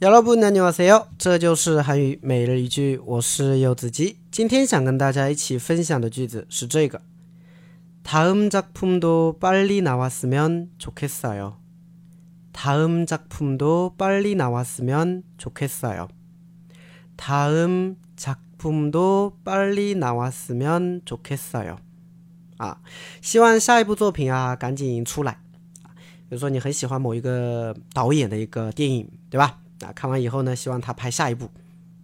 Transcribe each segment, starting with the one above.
여러분안녕하세요，这就是韩语每日一句，我是柚子鸡。今天想跟大家一起分享的句子是这个：다음작품도빨리나왔으면좋겠어요。다음작품도빨리나왔으면좋겠어요。다음작품도빨리나왔으면좋겠어요。啊，希望下一部作品啊赶紧出来。比如说你很喜欢某一个导演的一个电影，对吧？ 啊，看完以后呢，希望他拍下一部，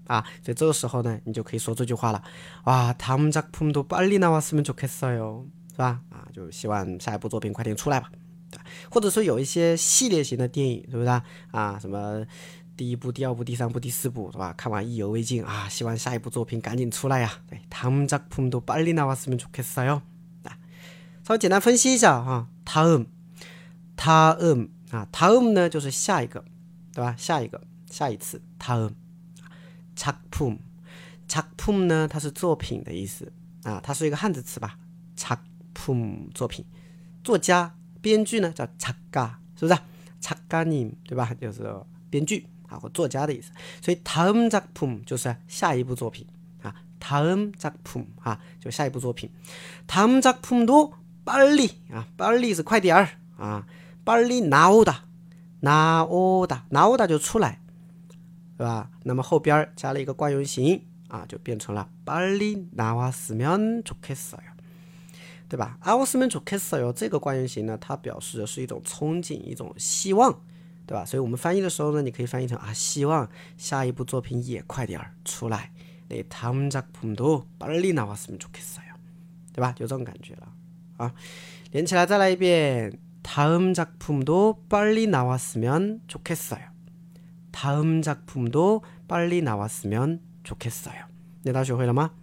啊，所以这个时候呢，你就可以说这句话了。哇，다음작품도빨리나왔으면좋겠어 요， 是吧？啊，就希望下一部作品快点出来吧。或者说有一些系列型的电影，对不对？啊，什么第一部、第二部、第三部、第四部，是吧？看完意犹未尽啊，希望下一部作品赶紧出来呀。对，다음작품도빨리나왔으면좋겠어 요。 啊，稍微简单分析一下哈，다음他嗯啊，他嗯呢就是下一个，对吧？下一个， 下一次，他嗯。작품작품呢，它是作品的意思啊，它是一个汉字词吧？작품作品，作家、编剧呢叫작가是不是？작가님对吧？就是编剧啊或作家的意思。所以다음작품就是下一部作品啊，다음작품啊就下一部作品。다음작품도빨리啊，빨리是快点儿啊。빨리나오 다， 나오 다， 나오다就出来， 对吧？那么后边加了一个惯用型啊，就变成了빨리나왔으면좋겠어 요， 对吧？나왔으면좋겠어 요， 这个惯用型呢，它表示的是一种憧憬，一种希望，对吧？所以我们翻译的时候呢，你可以翻译成啊，希望下一部作品也快点儿出来。那다음작품도빨리나왔으면좋겠어 요， 对吧？就这种感觉了啊。连起来再来一遍。다음작품도빨리나왔으면좋겠어 요。 다음 작품도 빨리 나왔으면 좋겠어요. 네, 다시 회라마.